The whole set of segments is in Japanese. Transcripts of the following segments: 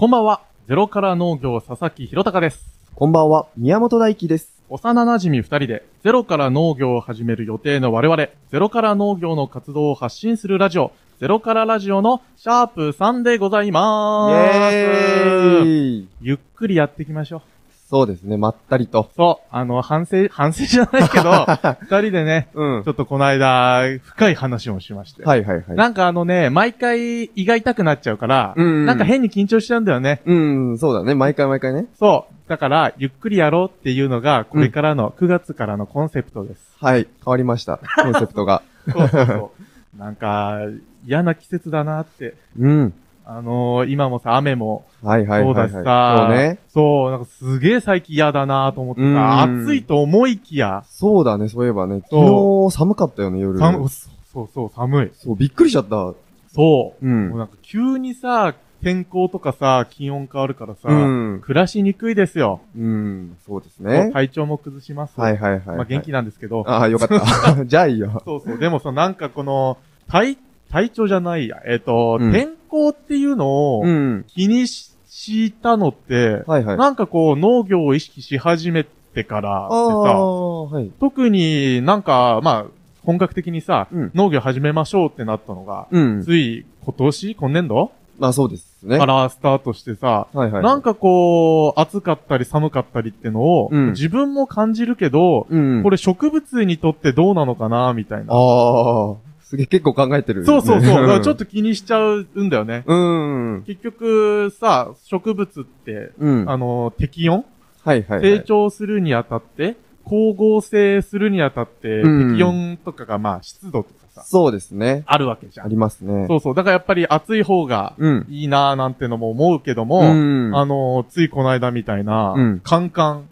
こんばんは。ゼロから農業佐々木弘隆です。こんばんは、宮本大輝です。幼馴染二人でゼロから農業を始める予定の我々、ゼロから農業の活動を発信するラジオ、ゼロからラジオのシャープ3でございまイーす。ェーイゆっくりやっていきましょう。そうですね、まったりと。そう、あの、反省、反省じゃないけど、二人でね、うんちょっとこの間、深い話をしまして。はいはいはい。なんかあのね、毎回胃が痛くなっちゃうから、うんうんなんか変に緊張しちゃうんだよね。うん、そうだね、毎回毎回ね。そう。だから、ゆっくりやろうっていうのが、これからの、9月からのコンセプトです。はい、変わりました、コンセプトが。そうそうそう。なんか、嫌な季節だなって。うん。あのー今もさ、雨も、はいはいそうはい、はい。だしさ、そうね。そう、なんかすげえ最近嫌だなと思ってうさ、ん暑いと思いきや、そうだね、そういえばね。昨そ日寒かったよね、夜。寒、そうそう、寒い。そう、びっくりしちゃった。そう。うんもうなんか急にさ、天候とかさ、気温変わるからさ、うん。暮らしにくいですよ。うん、そうですね。体調も崩します。はいはいはい。まあ元気なんですけど。ああ、よかった。じゃあいいよ。そうそう。でもさ、なんかこの、体、体調じゃないや。えっ、と、うん天候っていうのをうん。気にししたのって、はいはい。なんかこう農業を意識し始めてからあってさ、あ、はい。特になんか、まあ、本格的にさ、うん農業始めましょうってなったのが、うん。つい今年？今年度？まあそうですね。からスタートしてさ、はいはい。なんかこう、暑かったり寒かったりってのを、うん自分も感じるけど、うん。これ植物にとってどうなのかなみたいな。ああ、すげえ結構考えてる。そうそうそう。だからちょっと。と気にしちゃうんだよね。うん。結局さ、植物って、うん。あの、適温、はいはいはい。成長するにあたって、光合成するにあたって、うん適温とかがまあ湿度とかさ、そうですね。あるわけじゃあん。りますね。そうそう。だからやっぱり暑い方がうん。いいなーなんてのも思うけども、うん。あの、ついこの間みたいな、うんカンカン、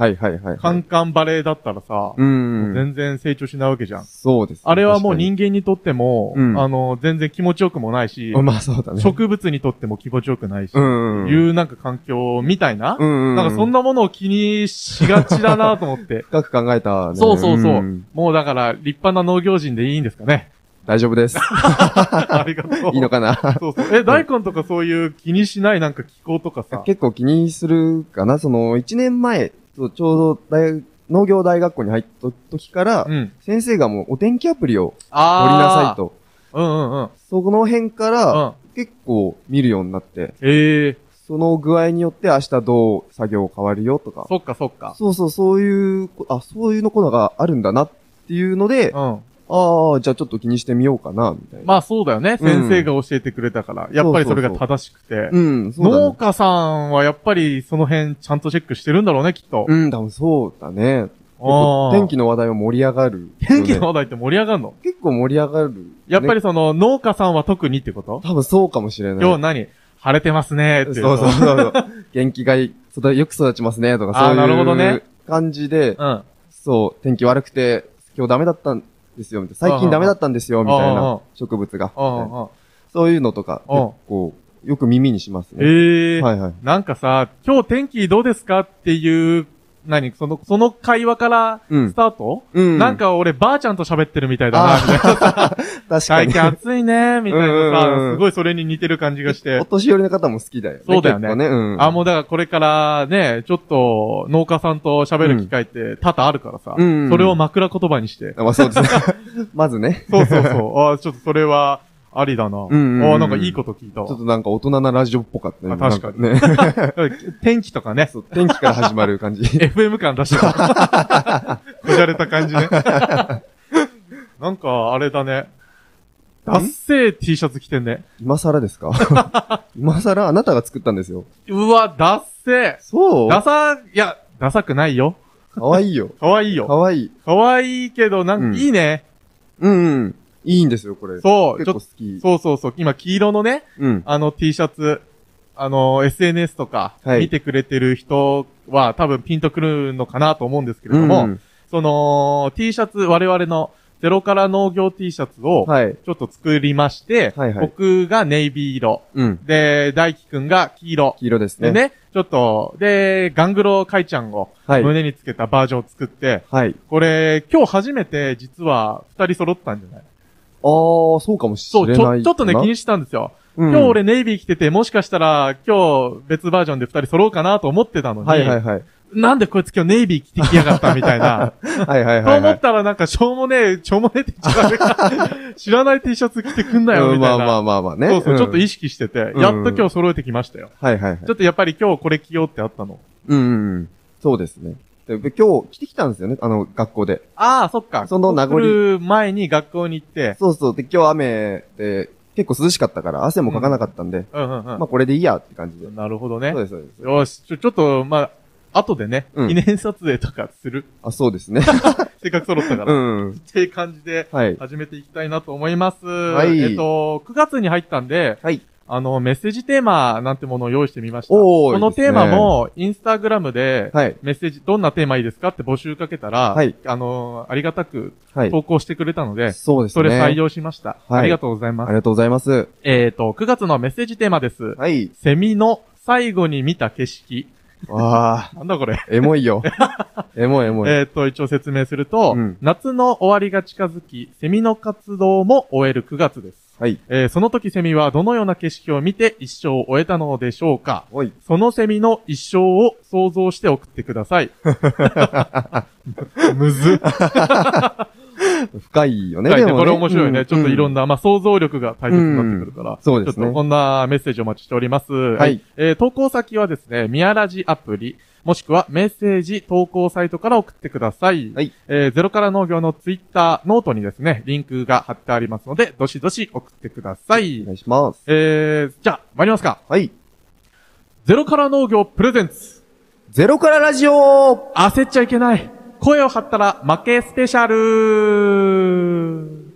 はいはいはいはい。カンカンバレーだったらさ、うん。全然成長しないわけじゃん。そうですね。あれはもう確人間にとっても、うんあの、全然気持ちよくもないし、まあそうだね。植物にとっても気持ちよくないし、うん。いうなんか環境みたいな、うん。なんかそんなものを気にしがちだなと思って。深く考えたね。そうそうそう。んもうだから立派な農業人でいいんですかね。大丈夫です。ありがとう。いいのかな？そうそう。え、大根とかそういう気にしないなんか気候とかさ？結構気にするかな。その、一年前、そうちょうど大学、農業大学校に入った時から、うん。先生がもうお天気アプリを取りなあさいと。うんうんうん。その辺から、うん。結構見るようになって、ええその具合によって明日どう作業変わるよとか。そっかそっか。そうそう、そういうこ、あ、そういうのことがあるんだなっていうので、うん。ああ、じゃあちょっと気にしてみようかな、みたいな。まあそうだよね。うん先生が教えてくれたから。やっぱりそれが正しくて。うん、そうだね。農家さんはやっぱりその辺ちゃんとチェックしてるんだろうね、きっと。うん、多分そうだね。天気の話題は盛り上がる、天気の話題って盛り上がるの？結構盛り上がる。り、やっぱりその農家さんは特にってこと？多分そうかもしれない。今日何？晴れてますねって。そうそうそうそう。元気がいい、育よく育ちますね、とか、そうなるほどねいう感じで、うん。そう、天気悪くて、今日ダメだったんですよ、みたいな。最近ダメだったんですよ、みたいな植物が。そういうのとか、うん結構、よく耳にしますね。ええはいはい。なんかさ、今日天気どうですかっていう、何その、その会話からうんス。タート、うん。なん、か俺ばあちゃんと喋ってるみたいだな、みたいな。確かに。最近暑いね、みたいなうんうんうさ、んすごいそれに似てる感じがしてお。年寄りの方も好きだよね。そうだよね結構ね。うん。あ、もうだからこれからね、ちょっと農家さんと喋る機会って多々あるからさ、うんそれを枕言葉にして。あまあそうですね。まずね。そうそうそう。あちょっとそれはありだな。んうんうんあなんかいいこと聞いたわちょっとなんか大人なラジオっぽかったね。あ確かにね。天気とかね、そう、天気から始まる感じ。FM 感出してた。こじゃれた感じね。なんか、あれだね。ダッセー T シャツ着てんね。今更ですか？今更？あなたが作ったんですよ。うわ、ダッセそう？ーダサ、いや、ダサくないよ。かわいいよ。かわいいよ。かわいい。かわいいけど、なんうんかいいね。うんうん。いいんですよ、これ。そう、ち結ょっと、構好き。そうそうそう。今、黄色のね、うん。あの T シャツ、あの、SNS とか、はい見てくれてる人は多分ピンとくるのかなと思うんですけれども、うんその、T シャツ、我々のゼロから農業 T シャツを、はい。ちょっと作りまして、はいはい僕がネイビー色、うん。で、大輝くんが黄色、黄色ですね。でね、ちょっと、で、ガングロカイちゃんをはい。胸につけたバージョンを作って、はい。これ、今日初めて実は二人揃ったんじゃないー、そうかもしそう、れないちょ、ちょっとね、気に、にしてたんですよ。うん今日、俺ネイビー着てて、もしかしたら今日別バージョンで二人揃うかなと思ってたのに、はいはいはい。なんでこいつ今日ネイビー着てきやがったみたいな。はいはいとはいはい。思ったらなんかしょうもねえ、しょうもねえって言っちゃダメか。知らない T シャツ着てくんなよ、みたいな。うんまあまあまあまあね。そうそう、んちょっと意識してて、うんやっと今日揃えてきましたよ。はいはいはいちょ。っとやっぱり今日これ着ようってあったの。うんうんうん。そうですね。で今日着てきたんですよね、あの、学校で。ああ、そっか。その名残来る前に学校に行って、そうそう。で、今日雨で、結構涼しかったから、汗もかかなかったんで、うんうんうん。まあこれでいいやって感じで。なるほどねそう。です、そうです。よし、ちょ、ちょっと、まあ、後でね、うん記念撮影とかする。あ、そうですね。せっかく揃ったから。うん。っていう感じで、はい。始めていきたいなと思います。いえっと、9月に入ったんで、はい。あの、メッセージテーマなんてものを用意してみました。このテーマも、インスタグラムで、はい。メッセージ、どんなテーマいいですかって募集かけたら、はいあの、ありがたくはい。投稿してくれたので、そうですね。それ採用しました。はいありがとうございます。ありがとうございます。えっと、9月のメッセージテーマです。はい。セミの最後に見た景色。わあ、なんだこれ。エモいよ。エモいエモい。えっと、一応説明すると、うん夏の終わりが近づき、セミの活動も終える9月です。はい。えーその時セミはどのような景色を見て一生を終えたのでしょうか？おい。そのセミの一生を想像して送ってください。むずっ。深いよね、書いねこれ面白いね。うんちょっといろんな、まあ、想像力が大切になってくるから。そうですねちょっとこんなメッセージお待ちしております。はいえー投稿先はですね、ミヤラジアプリ、もしくはメッセージ投稿サイトから送ってください。はいえーゼロから農業のツイッター、ノートにですね、リンクが貼ってありますので、どしどし送ってください。お願いします。えー、じゃあ、参りますか。はい。ゼロから農業プレゼンツ。ゼロからラジオ焦っちゃいけない。声を張ったら負けスペシャル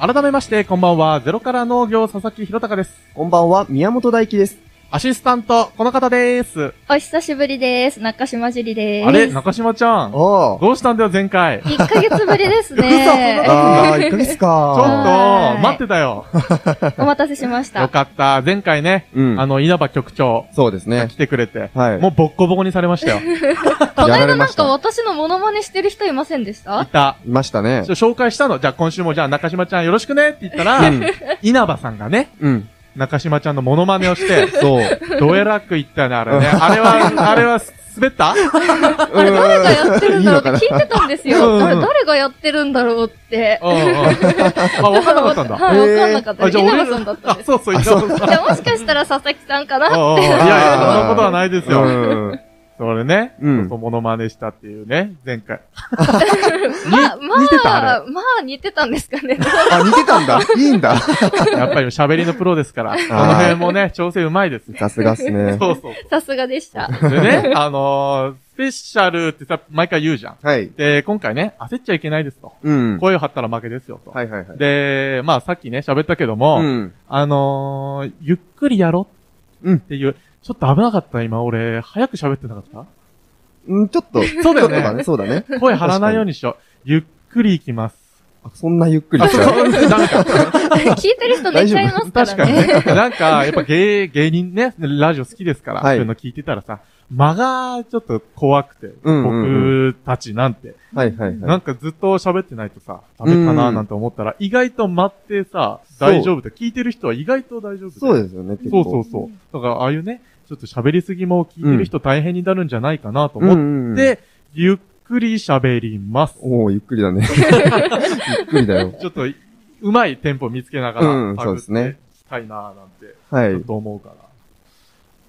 改めまして、こんばんは。ゼロから農業佐々木弘隆です。こんばんは、宮本大輝です。アシスタント、この方です。お久しぶりです。中島樹里です。あれ？中島ちゃん。ああ。どうしたんだよ、前回？ちょっ1ヶ月ぶりですね。ああ、1ヶ月と、か。はい待ってたよ。お待たせしましよた。かった。前回ね、うんあの、稲葉局長そうですねが来。てくれて、はいもうボッコボコにされましたよ。この間なんか私のモノマネしてる人いませんでしいたた。いましたねちょ。紹介したの。じゃあ今週もじゃあ中島ちゃんよろしくねって言ったら、うん稲葉さんがね、うん。中島ちゃんのモノマネをして、そう。どえらく言ったよね、あれね。あれは、あれは滑った？あれ誰がやってるんだろうって聞いてたんですうんよ。うれ誰がやってるんだろうって。あ、わかんなかったんだ。はい、わかんなかった。あ、じゃあ稲俺葉さんだったんあ、です。そうそう、稲葉さん。いや、もしかしたら佐々木さんかなって。いやいや、そんなことはないですよ。うん。それね、うんモノマネしたっていうね、前回。まあ、ま似てたああ、まあ似てたんですかね。あ、似てたんだ。いいんだ。やっぱり喋りのプロですから、この辺もね、調整うまいです。さすがっすね。そうそうさすがでした。でね、あのー、スペシャルってさ、毎回言うじゃん。はい。で、今回ね、焦っちゃいけないですと。うん。声を張ったら負けですよと。はいはいはい。で、まあさっきね、喋ったけども、うん。あのー、ゆっくりやろうんっていう、ちょっと危なかった今、俺、早く喋ってなかった？うん、ちょっと。そうだよねちょっとね、そうだね。声張らないようにしよう。ゆっくり行きます。あそんなゆっくりしちゃう。ダメか。聞いてる人寝ちゃいますか確からにね。ね。なんか、やっぱ芸、芸人ね、ラジオ好きですから、はいそういうの聞いてたらさ、間がちょっと怖くて、うんうんう僕たちなんて、はいはいはなんかずっと喋ってないとさ、ダメかななんて思ったら、意外と待ってさ、そう大丈夫で、聞いてる人は意外と大丈夫い。そうですよね、結構。そうそうそう。だから、ああいうね、ちょっと喋りすぎも聞いてる人大変になるんじゃないかなと思うんうんうんって、ゆっくり喋ります。おおゆっくりだね。ゆっくりだよ。ちょっと、うまいテンポ見つけながら、うんそうですねしたいななんて、はいちょっ。と思うから。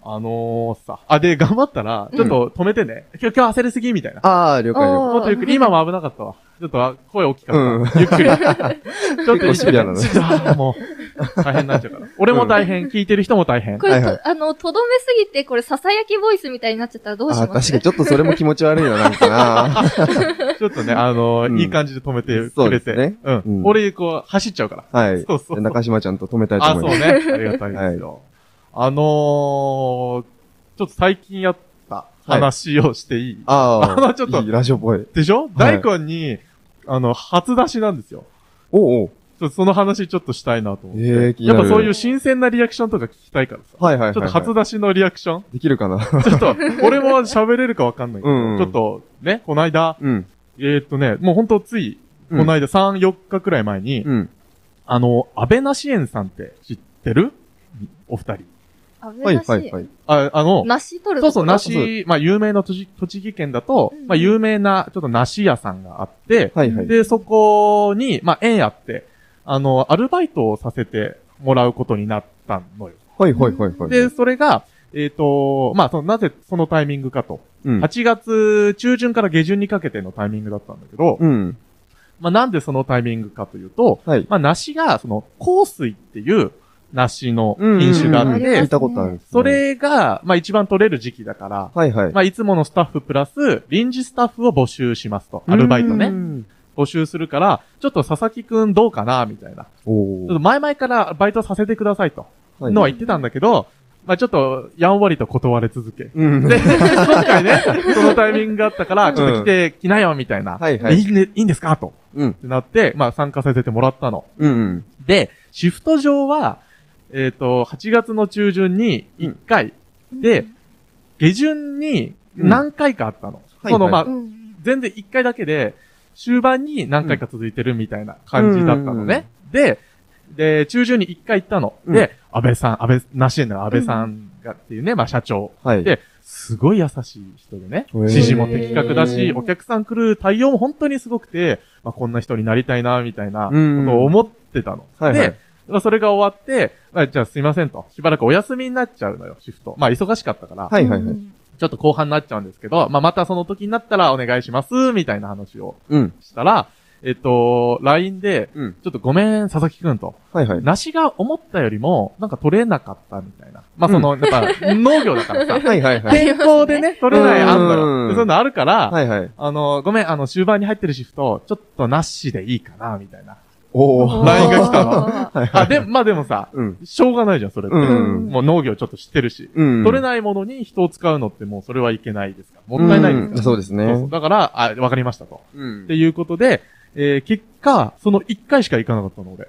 あのー、さ、あ、で、頑張ったら、ちょっと止めてね。今日、今日焦りすぎみたいな。ああ、了解了もっとゆっくり、今も危なかったわ。ちょっと声大きかった。うんゆっくり。ちょっとシビアなのねあーもう、大変になっちゃうから。俺も大変、聞いてる人も大変こ。れ、はいはいとあの、とどめすぎて、これ、ささやきボイスみたいになっちゃったらどうします？確かにちょっとそれも気持ち悪いな、なんかな。ちょっとね、あのーうんいい感じで止めてそくれて。うですねうん。うん俺、こう、走っちゃうから。はい。そうそう中島ちゃんと止めたいとあ、そう思います。ね。ありがたいですよ。あのー、ちょっと最近やった話をしていい、ああ、あのちょっといいラジオっぽい。でしょ？大根に、あの、初出しなんですよ。おうおう。ちょっとその話ちょっとしたいなと思って。ええ気になるやっぱそういう新鮮なリアクションとか聞きたいからさ。はいはいはいはい。ちょっと初出しのリアクション？できるかな？ちょっと、俺も喋れるかわかんないけど、うんうんちょっと、ね、この間、うん。えーっとね、もうほんとつい、うんこの間3、4日くらい前に、うん。あの、安倍なし園さんって知ってる？お二人。はいあなしはいはい。あ、あの、梨取るそうそう、梨、まあ有名な栃栃木県だと、うんまあ有名なちょっと梨屋さんがあって、はいはい。で、そこに、まあ縁あって、あの、アルバイトをさせてもらうことになったのよ。はいはいはいはい。で、それが、えっ、と、まあ、その、なぜそのタイミングかと。うん。8月中旬から下旬にかけてのタイミングだったんだけど、うん。まあ、なんでそのタイミングかというと、はい。まあ、梨が、その、香水っていう梨のうん品種があっうんうんて聞い、たことあるんでそ、れが、まあ、一番取れる時期だから、はいはい。まあ、いつものスタッフプラス、臨時スタッフを募集しますと。アルバイトね。うん。募集するから、ちょっと佐々木くんどうかなみたいな。おーちょっと前々からバイトさせてくださいと。はいのは言ってたんだけど、まあちょっと、やんわりと断れ続け。うん。で、今回ね、そのタイミングがあったから、ちょっと来て、来なよ、みたいな。はいはいいいね、いいんですか？と。うん。ってなって、まあ参加させてもらったの。うんうん。で、シフト上は、えっ、と、8月の中旬に1回、で、下旬に何回かあったの。うんその、はいはまあ、うん全然1回だけで、終盤に何回か続いてるみたいな感じだったのね。で、で、中旬に1回行ったの。うんで、安倍さん、安倍、なしえの安倍さんがっていうね、まあ社長。はい。で、すごい優しい人でね。指示も的確だしお客さん来る対応も本当にすごくて、まあこんな人になりたいな、みたいなこうんとを思ってたの。はいはいで、まあそれが終わって、まあじゃあすいませんと。しばらくお休みになっちゃうのよ、シフト。まあ忙しかったから。はいはいはい。ちょっと後半になっちゃうんですけど、まあ、またその時になったらお願いします、みたいな話をうん。したら、えっと、LINE で、うん。ちょっとごめん、佐々木くんと。はいはい。梨が思ったよりも、なんか取れなかったみたいな。まあ、その、やっぱ、農業だからさ、はいはいはい。天候でね、取れないあんのうんよ。でそういうのあるから、はいはい。あの、ごめん、あの、終盤に入ってるシフト、ちょっとなしでいいかな、みたいな。おー。LINE が来たのはいはい。あ、で、まあでもさ、うん。しょうがないじゃん、それって。うんもう農業ちょっと知ってるし。うん。取れないものに人を使うのってもうそれはいけないですから。もったいないですから。うんそうですねそうそうだから、あ、わかりましたと。うんっていうことで、えー、結果、その1回しか行かなかったの、俺。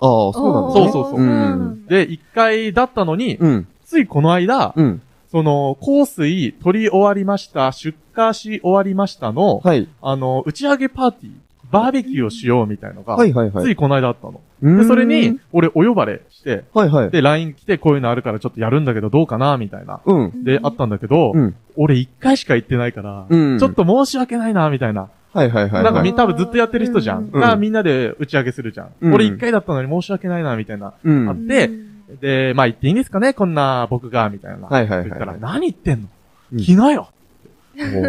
ああ、そうなんですね。そうそうそううんで、1回だったのに、うん。ついこの間、うん。その、香水取り終わりました、出荷し終わりましたの、はい。あの、打ち上げパーティー、バーベキューをしようみたいのが、はいはいはい。ついこの間あったの。でで、それに、、俺お呼ばれして、はいはい。で、LINE 来てこういうのあるからちょっとやるんだけどどうかなみたいな。うん。で、あったんだけど、うん。俺1回しか行ってないから、うん。ちょっと申し訳ないな、みたいな。はいはいはい。なんかみ、ん多分ずっとやってる人じゃん。うんが、みんなで打ち上げするじゃん。うん俺1回だったのに申し訳ないな、みたいな。うん。あでで、まあ言っていいんですかねこんな僕が、みたいな。はいはいはい言ったら、何言ってんの？うん来なよおー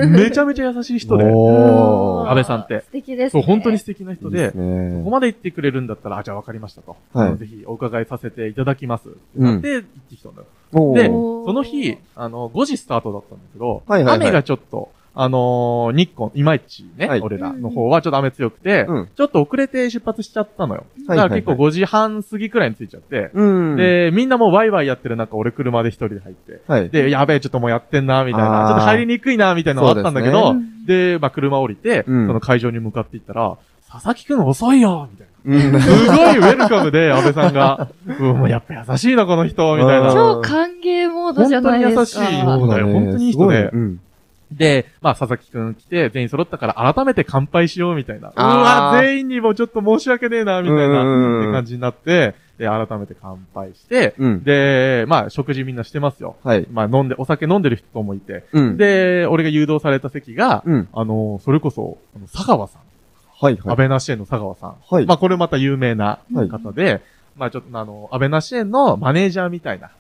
めちゃめちゃ優しい人で。安倍さんって素敵ですそう、ね。本当に素敵な人でいいです、ねここまで言ってくれるんだったら、あ、じゃあ分かりましたと。はいぜひお伺いさせていただきます。うんで、行ってきたんだよ。で、その日、あの、5時スタートだったんだけど、はいはいはい雨がちょっと、あのー日光、いまいちね、はい俺らの方はちょっと雨強くて、うんちょっと遅れて出発しちゃったのよ。はいだから結構5時半過ぎくらいに着いちゃって、うん。、で、みんなもうワイワイやってる中、俺車で一人で入って、はい。で、やべえ、ちょっともうやってんな、みたいな、ちょっと入りにくいな、みたいなのがあったんだけど、でまあ車降りて、うんその会場に向かっていったら、佐々木くん遅いよみたいな。うん。すごいウェルカムで、安倍さんが、うん、もうやっぱ優しいな、この人、みたいな。超歓迎モードじゃないですか。本当に優しいそうだね。本当にいい人ですごうん。で、まあ、佐々木くん来て、全員揃ったから改めて乾杯しよう、みたいな。うわ、全員にもちょっと申し訳ねえな、みたいな、うんって感じになって、で、改めて乾杯して、うん。で、まあ、食事みんなしてますよ。はい。まあ、飲んで、お酒飲んでる人もいて。うん。、で、俺が誘導された席が、うん。あの、それこそ、あの佐川さん。はいはい。安倍なし園の佐川さん。はい。まあ、これまた有名なはい方で、まあ、ちょっとあの、安倍なし園のマネージャーみたいな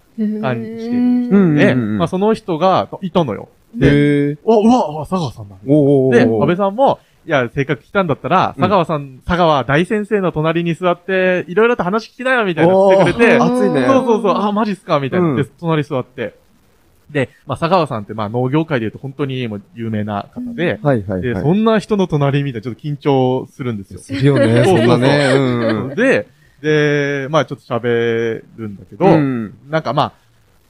感じしてるうん人で、まあ、その人がいたのよ。で。お、うわ、佐川さんだ。おーおーで、安倍さんも、いや、せっかく来たんだったら、うん佐川さん、佐川大先生の隣に座って、いろいろと話聞きなよ、みたいな言ってくれて、熱いね。そうそうそう、あ、マジっすかみたいな。うんで、隣座って。で、まあ、佐川さんって、まあ、農業界で言うと本当にもう有名な方で、で、はいはいはい。そんな人の隣みたいな、ちょっと緊張するんですよ。するよね、そうそうんそなね。う。で、で、まあ、ちょっと喋るんだけど、うん。なんかま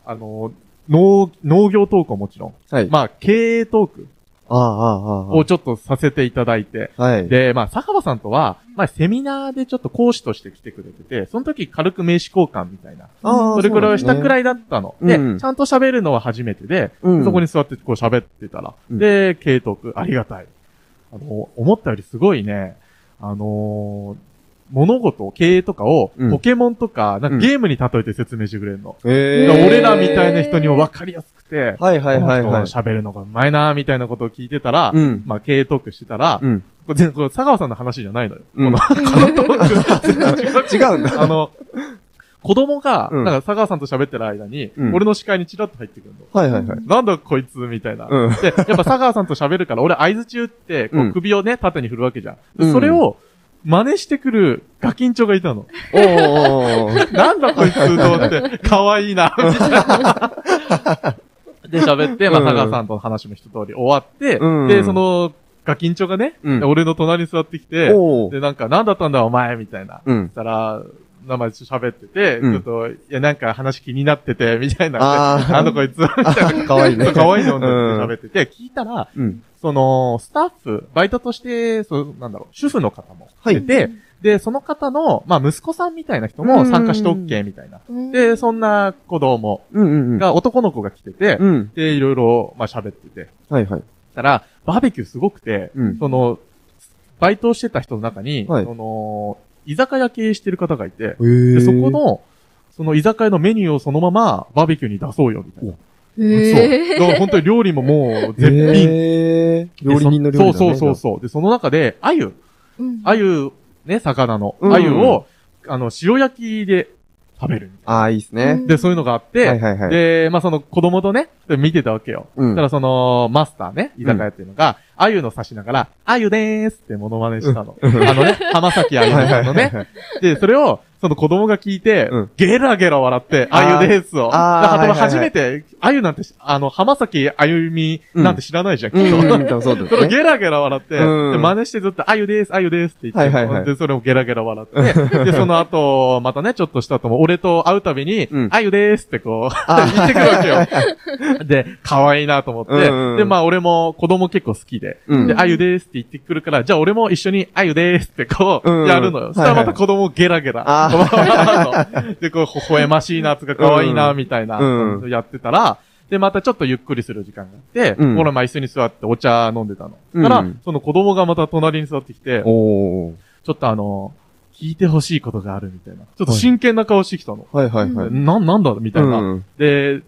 あ、あの、農、農業トークはもちろん、はい。まあ、経営トーク。ああ、ああ、ああ。をちょっとさせていただいて、はい。で、まあ、坂場さんとは、まあ、セミナーでちょっと講師として来てくれてて、その時軽く名刺交換みたいな。ああそれくらいをしたくらい。いだったの。で、うんちゃんと喋るのは初めてで、うんそこに座ってこう喋ってたら、うんで、軽トーク、ありがたい。あの、思ったよりすごいね、あのー物事、経営とかを、うんポケモンとか、なんかうんゲームに例えて説明してくれるの。えだから俺らみたいな人にも分かりやすくて、はいはいはいはいこの。人喋るのがうまいなみたいなことを聞いてたら、うん。まあ、経営トークしてたら、うん。これ全然これ佐川さんの話じゃないのよ。うんこの、このトーク。違うんだ。あの、子供が、うんなんか佐川さんと喋ってる間に、うん俺の視界にチラッと入ってくるの。はいはいはい。なんだこいつみたいな。うん。で、やっぱ佐川さんと喋るから、俺合図中って、こううん首をね、縦に振るわけじゃん。でうんそれを、真似してくるガキンチョがいたの。おーなんだこいつと思って、可愛いいな。で、喋って、まあ、うん佐川さんとの話も一通り終わって、うんで、その、ガキンチョがね、うん俺の隣に座ってきて、で、なんか、なんだったんだお前、みたいな。うんそし。たら、名前喋ってて、うんちょっと、いや、なんか話気になってて、みたいな。あーなんだこいつ、みたいな。かわいいね。可愛いのってうん喋ってて、聞いたら、うん。その、スタッフ、バイトとして、そう、なんだろう、主婦の方もはいいて、で、その方の、まあ、息子さんみたいな人も参加して OK みたいな。うんで、そんな子供。が、男の子が来てて、うん。で、いろいろ、まあ、喋ってて。はいはい。たら、バーベキューすごくて、うん。その、バイトをしてた人の中に、はいその、居酒屋経営してる方がいて、えーで、そこ、の、その居酒屋のメニューをそのままバーベキューに出そうよ、みたいな。へそう。だから本当に料理ももう絶品。えー料理人の料理だねそうそうそうそう。で、その中で、鮎、うん鮎、ね、魚の、うん鮎を、あの、塩焼きで食べるああ、いいっすね。な。で、そういうのがあって、はいはいはい。で、まあ、その子供とね、見てたわけよ。うんそしたらその、マスターね、居酒屋っていうのが、鮎の刺しながら、鮎でーすってモノマネしたの。あのね、浜崎鮎はいはいのね。で、それを、その子供が聞いて、うん。ゲラゲラ笑って、あー。鮎でーすを。あーだからはいはいはい。初めて、鮎なんてし、あの、浜崎鮎みなんて知らないじゃん、きっと。そうです ゲラゲラ笑って、真似してずっと、あゆです、あゆですって言って、で、それもゲラゲラ笑って、で、その後、またね、ちょっとした後も、俺と会うたびに、うん。あゆですってこう、あ 言ってくるわけよ。で、可愛いなと思って、で、まあ俺も子供結構好きで、うん。で、あゆですって言ってくるから、じゃあ俺も一緒にあゆですってこう、うん。やるのよ。そしたらまた子供ゲラゲラ。で、こう、微笑ましいな、つか可愛いな、みたいな、うんやってたら、で、またちょっとゆっくりする時間があって、うん俺まあ椅子に座ってお茶飲んでたの。うんたら、その子供がまた隣に座ってきて。ちょっとあの、聞いてほしいことがあるみたいな。ちょっと真剣な顔してきたの。はいはいはい。な、なんだみたいな。うんで、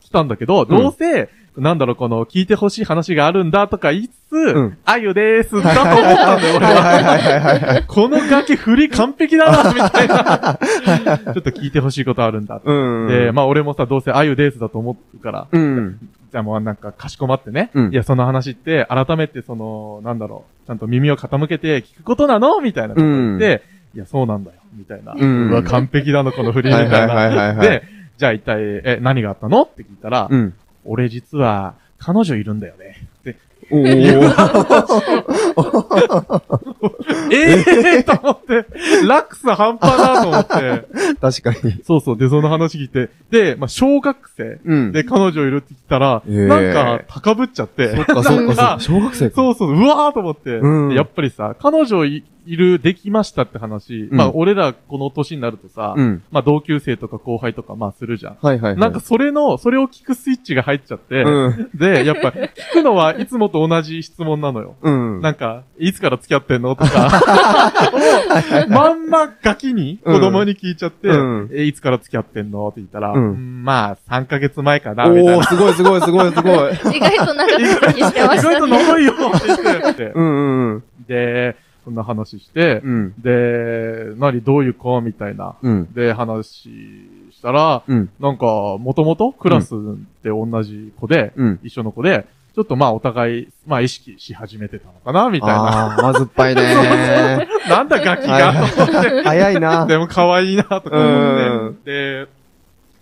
来たんだけど、どうせ、なんだろう、この、聞いてほしい話があるんだとか言いつつ、んあゆでーす、だと思ったんだよ、俺は。はいはいはいはいはい。このガキ振り完璧だな、みたいな。ちょっと聞いてほしいことあるんだ。うん。で、まあ俺もさ、どうせあゆでーすだと思うから、うん。じゃあもうなんかかしこまってね。うんいや、その話って、改めてその、なんだろう、ちゃんと耳を傾けて聞くことなのみたいなこと言って、いや、そうなんだよ、みたいな。うんわ、完璧だな、この振り、みたいな。はいはいはいはいはいで、じゃあ一体、え、何があったの？って聞いたら、うん。俺実は、彼女いるんだよね。って、おー。え えー、と思って、ラックス半端だと思って、確かに。そうそう、で、その話聞いて、で、まあ、小学生うん。で彼女いるって言ったら、えーなんか、高ぶっちゃって、そっかそっか。小学生か。そうそう、うわーと思って、うんでやっぱりさ、彼女いいる、できましたって話、うんまあ、俺らこの年になるとさ、うん。まあ、同級生とか後輩とか、まあ、するじゃん。はいはいはい。なんか、それの、それを聞くスイッチが入っちゃって、うん。で、やっぱ、聞くのはいつもと同じ質問なのよ。うん。なんか、いつから付き合ってんのとか、まんまガキに子供に聞いちゃって、うんえ、いつから付き合ってんのって言ったら、うんうんまあ、3ヶ月前かな、みたいなおー、。すごいすごいすごいすごい。意外と長続きしてま意外としたね。長いよって言って。うんうんうん。で、そんな話して、うん。で、何、どういう子みたいな。うん。で、話したら、うん。なんか、もともとクラスで同じ子で、うん。一緒の子で、ちょっとまあお互い、まあ意識し始めてたのかなみたいな。あー、まずっぱいね なんだガキはいが。早いな。でも可愛いなとか思うって。で、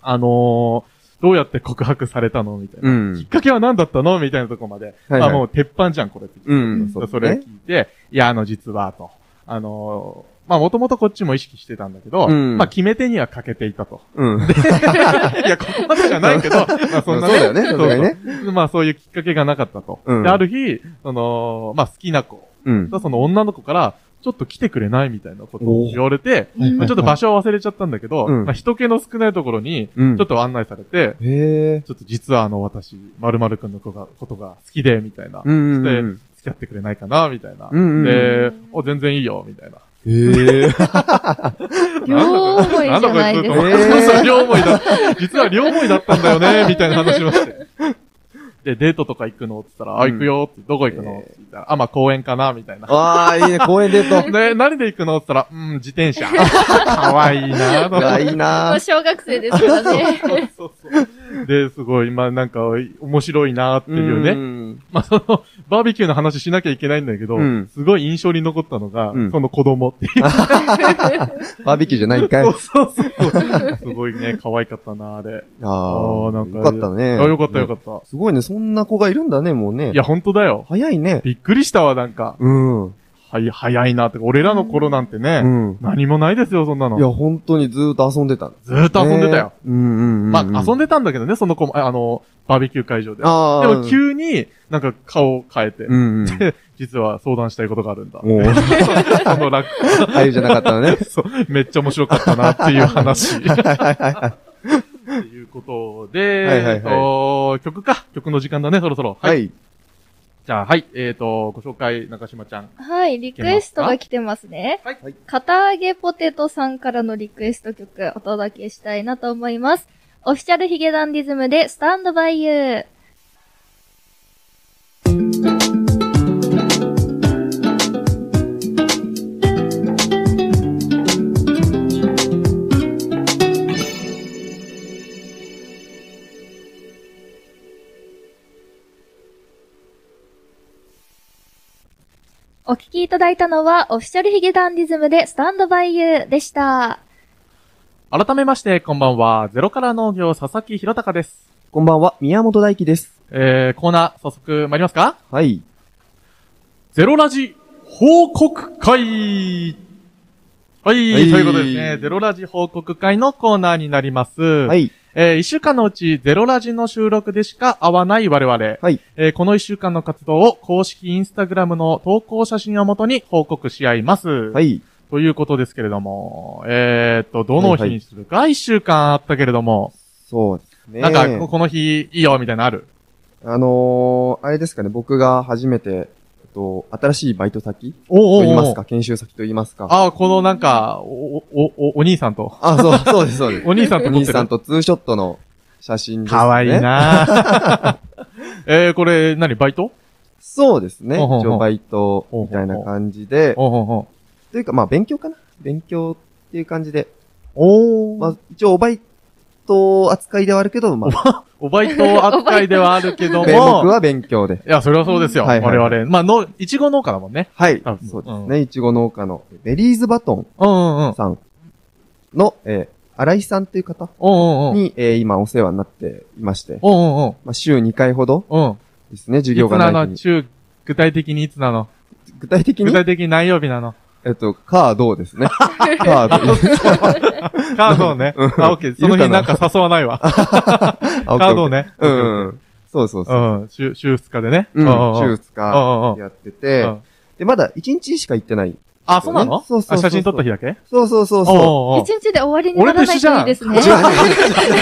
あのーどうやって告白されたのみたいな。うんきっかけは何だったのみたいなところまで。はいはいあ、もう鉄板じゃん、これって。うんそそれを聞いて、いや、あの、実は、と。あのーまあもともとこっちも意識してたんだけど、うんまあ決め手には欠けていたと。うん。いや、ここまでじゃないけど、まあそんなね。そうだよねさすがにねそうそうまあそういうきっかけがなかったと。うんで、ある日、その、まあ好きな子うん。とその女の子から、ちょっと来てくれないみたいなことを言われて、ちょっと場所は忘れちゃったんだけど、うんまあ人気の少ないところに、うんちょっと案内されて。ちょっと実はあの私、〇〇くんの子が、ことが好きで、みたいな。でうん。付き合ってくれないかな、みたいな。で、お、全然いいよ、みたいな。へえ。両思いじゃないですんだこいつえー そうそう両思いだ。実は両思いだったんだよね、みたいな話しまして。で、デートとか行くのって言ったら、あ、うん行くよって、どこ行くの？って言ったら、あ、まあ公園かな、みたいな。ああ、いいね、公園デート。で、何で行くのって言ったら、うん、自転車。かわいいなと思ってうわ、いいもなう小学生ですからね。そうそう。で、すごい、まあなんか、面白いなっていうね。ね。まあその、バーベキューの話しなきゃいけないんだけど、うんすごい印象に残ったのが、うんその子供っていう。バーベキューじゃないんかいそう。そうそう。すごいね、可愛かったな、あれ。ああ、なんかよかったね。あ、よかったよかった。すごいね、そんな子がいるんだね、もうね。いや、ほんとだよ。早いね。びっくりしたわ、なんか。うん。うはい、早いなって。俺らの頃なんてね、ん。何もないですよ、そんないや、の。本当にずーっと遊んでた。ずーっと遊んでたよ。ね。うんうんうん。まあ、遊んで、でたんだけどね、その子も、ああの、バーベキュー会場で。ああ。でも、急になんか顔を変えて、うんうん。で実は相談したいことがあるんだ。もう、その楽、あゆじゃなかったのね。そう、めっちゃ面白かったなっていう話。はいはいはい。っていうことで、はいはいはいえっと、曲か。曲の時間だね、そろそろ。はい。じゃあ、はい。えっ、と、ご紹介、中島ちゃん。はい、リクエストが来てますね。はいはい片揚げポテトさんからのリクエスト曲お届けしたいなと思います。オフィシャルヒゲダンディズムでスタンドバイユー。お聞きいただいたのは、オフィシャルヒゲダンディズムでスタンドバイユーでした。改めまして、こんばんは。ゼロから農業、佐々木弘隆です。こんばんは、宮本大輝です。えー、コーナー、早速参りますか？はい。ゼロラジ報告会はい、はいということですね。ゼロラジ報告会のコーナーになります。は。はいえー、一週間のうちゼロラジの収録でしか会わない我々。はい。えーこの一週間の活動を公式インスタグラムの投稿写真をもとに報告し合います。はい。ということですけれども、えーっと、どの日にする？か、一、週間あったけれども、そうですね。なんか、ここの日いいよ、みたいなのある？あのー、あれですかね、僕が初めて、と、新しいバイト先？おと言いますか、研修先と言いますか。あ、このなんか、お、お、お、お兄さんと。あ、そう、そうです、そうです。お兄さんとお兄さんとツーショットの写真です、ね。かわいい。な えー、これ、何バイト？そうですね。一応バイトみたいな感じで。というか、まあ、勉強かな勉強っていう感じで。おまあ、一応、バイト扱いではあるけど、まあ、おバイト扱いではあるけど名目も、は勉強で。いや、それはそうですよ。はいはいはい我々。まあ、の、いちご農家だもんね。はいそうですね。いちご農家のベリーズバトンうんうんうん。さんの、えー、新井さんという方うんうんうん。に、えー、今お世話になっていまして、うんうんうん。まあ、週2回ほどうん。ですね、授い業つなのがない日に。中、具体的にいつなの？具体的に、具体的に何曜日なの？えっと、カードですね。カード。カードをね。うんあ、オッケー。その日なんか誘わないわ。カカードを。ね。うんうん。そうそうそう。うん。週、週2日でね。うん、うん週2日やっててうん、で、まだ1日しか行ってない。あ、そうなの？そうそうそうあ写真撮った日だけ？そうそうそう一日で終わりにならないといいですね。う。違うね。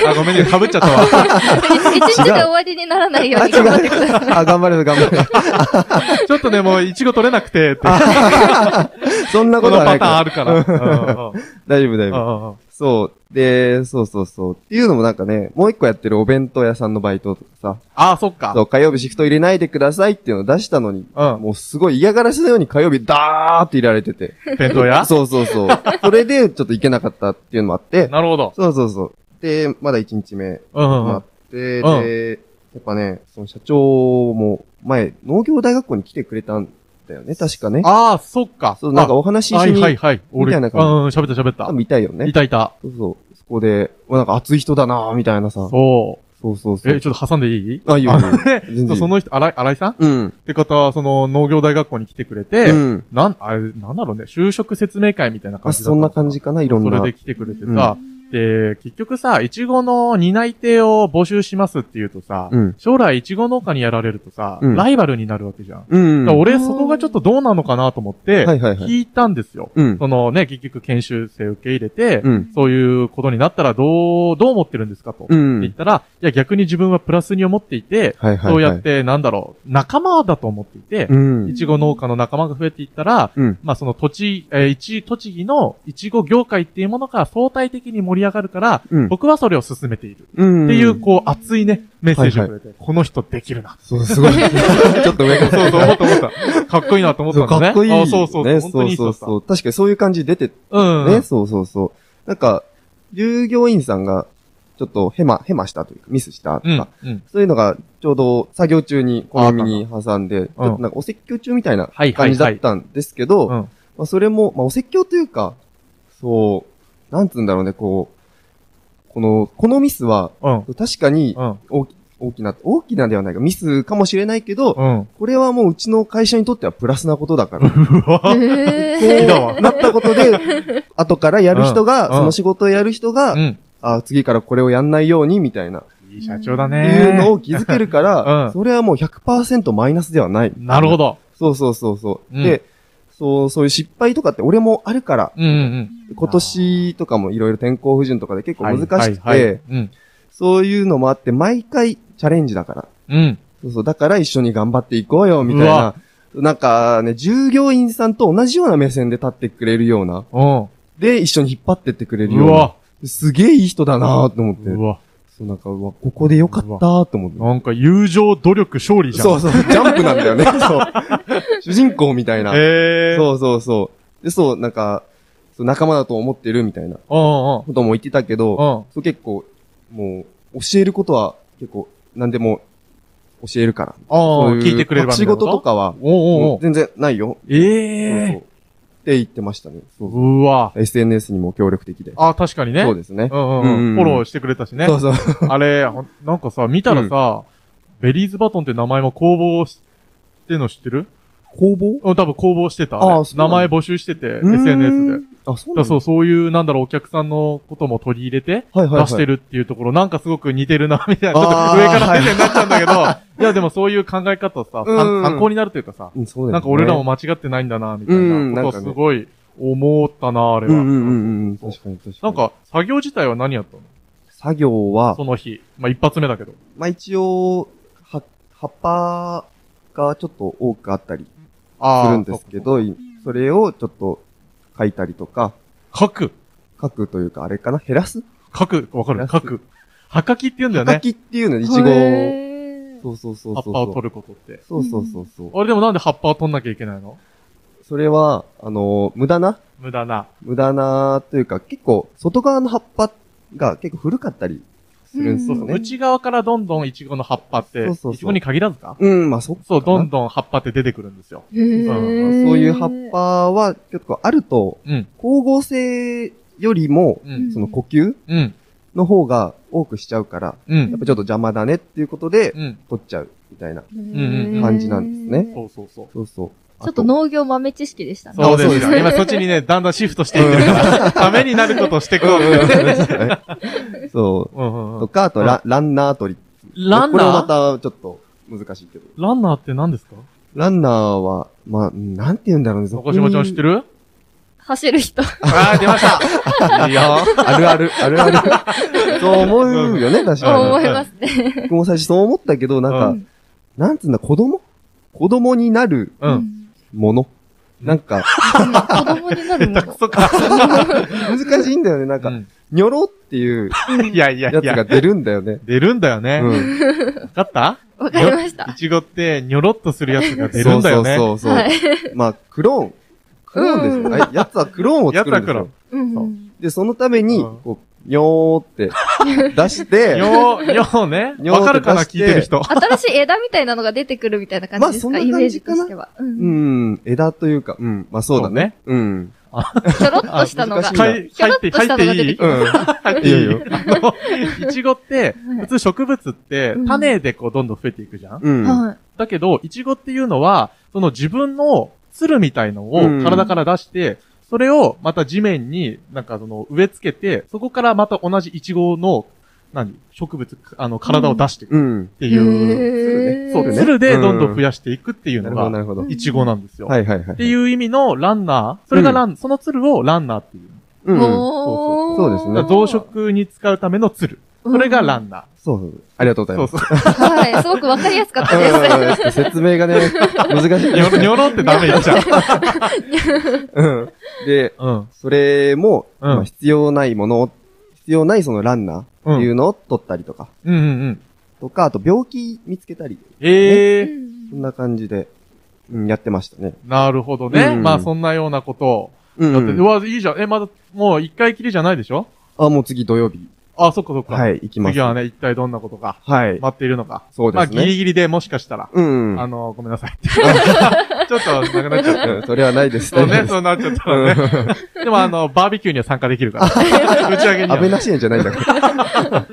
あ、ごめんね。被っちゃったわ。一日で終わりにならないようあ、に頑張ってください。違う。あ、頑張れる頑張れる。ちょっとね、もう、いちご取れなくて、って。そんなこのパことはないターンあ。るから。大丈夫大丈夫。うんうんそう。で、そうそうそう。っていうのもなんかね、もう一個やってるお弁当屋さんのバイトとかさ、あ、そっか。そう、火曜日シフト入れないでくださいっていうのを出したのに、うん。もうすごい嫌がらせのように火曜日ダーって入れられてて。弁当屋？そうそうそう。それでちょっと行けなかったっていうのもあって、なるほど。そうそうそう。で、まだ1日目うんうんうん待って、で、やっぱね、その社長も前、農業大学校に来てくれたんだよね、確かね。ああ、そっか。そう、なんかお話しあはいしに、はいはい。俺、みたいな感じうんうん、喋った喋った多。分いたよねい。たいた。そうそう。そこで、なんか熱い人だなぁみたいなさ。そう。そうそうそう。え、ちょっと挟んでいい？あ、いいよ。全然いいその人、荒井、荒井さん？っうん。て方は、その農業大学校に来てくれて、うん。なん、あれ、なんだろうね、就職説明会みたいな感あ、じそんな感じかな、いろんな。それで来てくれてさ、で、結局さ、いちごの担い手を募集しますって言うとさ、うん。将来いちご農家にやられるとさ、うんライバルになるわけじゃん。うん。だから俺、そこがちょっとどうなのかなと思って、聞いたんですよ。うん。そのね、結局研修生受け入れて、うん。そういうことになったらどう、どう思ってるんですかと。言ったら、いや逆に自分はプラスに思っていて、はいはいはい。そうやって、なんだろう、仲間だと思っていてう、ん。いちご農家の仲間が増えていったら、うん。まあその土地、えー、一、栃木のいちご業界っていうものが相対的に盛り上がるから、うん。僕はそれを進めている。うん。っていう、こう、熱いね、メッセージをくれて、この人できるな。そう、すごい。ちょっと上から。そうそう、思った思った。かっこいいなと思ったんだね。かっこいい。あそうそうそう。ね。そうそうそう。確かにそういう感じ出て、うん。ね、そうそうそう。なんか、従業員さんが、ちょっとヘマ、ヘマしたというか、ミスしたとうんか、。うん。そういうのが、ちょうど作業中に小耳に挟んで、ちょっとなんかお説教中みたいなはいはい感じだったんですけど、うん。まあそれも、まあお説教というか、そう、なんつうんだろうね、こう、この、このミスは、うん。確かにうん。大き大きな、大きなではないか、ミスかもしれないけど、うん。これはもううちの会社にとってはプラスなことだから。うわ。なったことで、後からやる人が、うんその仕事をやる人が、うん。あ次からこれをやんないように、みたいな、いい社長だいね。うのを気づけるから、うんそれはもう100%マイナスではない。なるほど。そうそうそうそう。うんで、そう、そういう失敗とかって俺もあるから、うんうん今年とかもいろいろ天候不順とかで結うん。構難しくて、はいはいはいうん。そういうのもあって、毎回チャレンジだから。うん。そうそう、だから一緒に頑張っていこうよ、みたいうなわ。なんかね、従業員さんと同じような目線で立ってくれるような。うん。で、一緒に引っ張ってってくれるような。うわ。すげえいい人だなと思って。うわ。そう、なんか、うわ、ここでよかったと思って。なんか友情、努力、勝利じゃん。そうそう、ジャンプなんだよね。そう。主人公みたいな。へ。そうそうそう。で、そう、なんか、そう仲間だと思ってるみたいな。ことも言ってたけど、うん。そう結構、もう、教えることは結構、何でも教えるから。ああ、聞いてくれればみたいな仕事と。かは、全然ないよ。えそうそうえって言ってましたね。そうそううわ。SNS にも協力的で。あ、確かにね。そうですねう。んうんうん。フォローしてくれたしねそ。うそう。あれ、なんかさ、見たらさ、ベリーズバトンって名前も公募してんの知ってる？工房うん、多分公募してた。ああ名前募集してて、SNS で。。あ、そうなんそう、そういう、なんだろう、お客さんのことも取り入れて。出してるっていうところ、なんかすごく似てるな、みたいな。ちょっと上から目線になっちゃうんだけど、いや、でもそういう考え方さ、うん参参考になるというかさ、なんか俺らも間違ってないんだな、みたいうんなことすごい思ったな、あれは。うんうんうんうん。確かに確かに。なん、か、作業自体は何やったの？作業は、その日。まあ、一発目だけど。まあ一応、は、葉っぱがちょっと多くあったりすあるんですけど、いそれをちょっと書いたりとか、書く。書くというか、あれかな？減らす？書く。わかる書く。はかきって言うんだよね。はきっていうの、いちごを。へーそうそうそうそう。葉っぱを取ることって。そうそうそうそう。あれでもなんで葉っぱを取んなきゃいけないの？それは、あの、無駄な？無駄な。無駄なというか、結構、外側の葉っぱが結構古かったりするんですそうそう。よね。内側からどんどんイチゴの葉っぱって、そうそうそうイチゴに限らずか？うん、まあそっそう、どんどん葉っぱって出てくるんですよ。へーそういう葉っぱは結構あると、うん。光合成よりも、うん。その呼吸うん。の方が多くしちゃうから、うん。やっぱちょっと邪魔だねっていうことで、うん。取っちゃうみたいな。ん感じなんですねそうそうそう。そうそう。ちょっと農業豆知識でしたね。そうですよ。今そっちにね、だんだんシフトしていってるから、ためになることをしていこうって。そう。うんうんうんとか、あとラ、ランナー取り。ランこれはまナーたちょっと難しいけど。ランナーって何ですか？ランナーは、まあ、なんて言うんだろうね。中島ちゃん知ってる？る走る人。ああ、出ました いいよ。あるある、あるある。そう思うよね、確かに。思いますね。僕も最初そう思ったけど、なんか、うんなんつうんだ、子供？子供になるうん。もの？なんか、子供になるもの。そっか。難しいんだよね。なんか、うんにょろっていういやいやいや、やつが出るんだよね。出るんだよね。うん。わかった？わかりましたい。ちごって、にょろっとするやつが出るんだよね。そうそうそうそう。はい。まあ、クローン。クローンですうんよ。あやつはクローンを作るんですやつはよ。うんうんで、そのために、うんこう、にょーって 出して、よー、よーね。にょーってわかるかな？出して聞いてる人。新しい枝みたいなのが出てくるみたいな感じですか、まあそんなイメージ感じかなとしては。う。うんん、枝というか、うん、まあそうだね。うん。ひょろっとしたのが。ひょろっとしたのが出てきうた。ん。いい？よいいよ。あの、いちごって、普通植物ってうん種でこうどんどん増えていくじゃん、うん。はい。だけど、いちごっていうのは、その自分の鶴みたいのをうん体から出して、それをまた地面になんかその植え付けて、そこからまた同じいちごの、何？植物、あの、体を出していくっうん。ていう、そう、ね鶴でどんどん増やしていくっていうのなるほど、なが、るほど。いちごなんですよ。はいはいはい。っていう意味のランナー、それがラン、その鶴をランナーっていう。うん。そうですね増殖に使うための鶴。それがランナー。そうそう。ありがとうございます。そう。はい。すごくわかりやすかったです。うん説明がね、難しい。にょろ、にょろってダメ言っちゃう。うん。で、うん。それも、うんまあ必要ないものを、必要ないそのランナーいうのを取ったりとか、うんうんうん。とか、あと病気見つけたり、ええそんな感じで、うん、やってましたね。なるほどね。うんまあそんなようなことをうんやって、ううん。わ、いいじゃん。え、まだ、もう一回きりじゃないでしょ？あ、もう次土曜日。あ、そっかそっか。はい、行きます。次はね、一体どんなことがはい。待っているのか。そうですねまあギリギリでもしかしたら、うん。あの、ごめんなさい。ちょっと、なくなっちゃった。うんそれはないです。そうね、そうなっちゃったらね。でもあの、バーベキューには参加できるから。打ち上げには。安倍なし園じゃないんだから。っ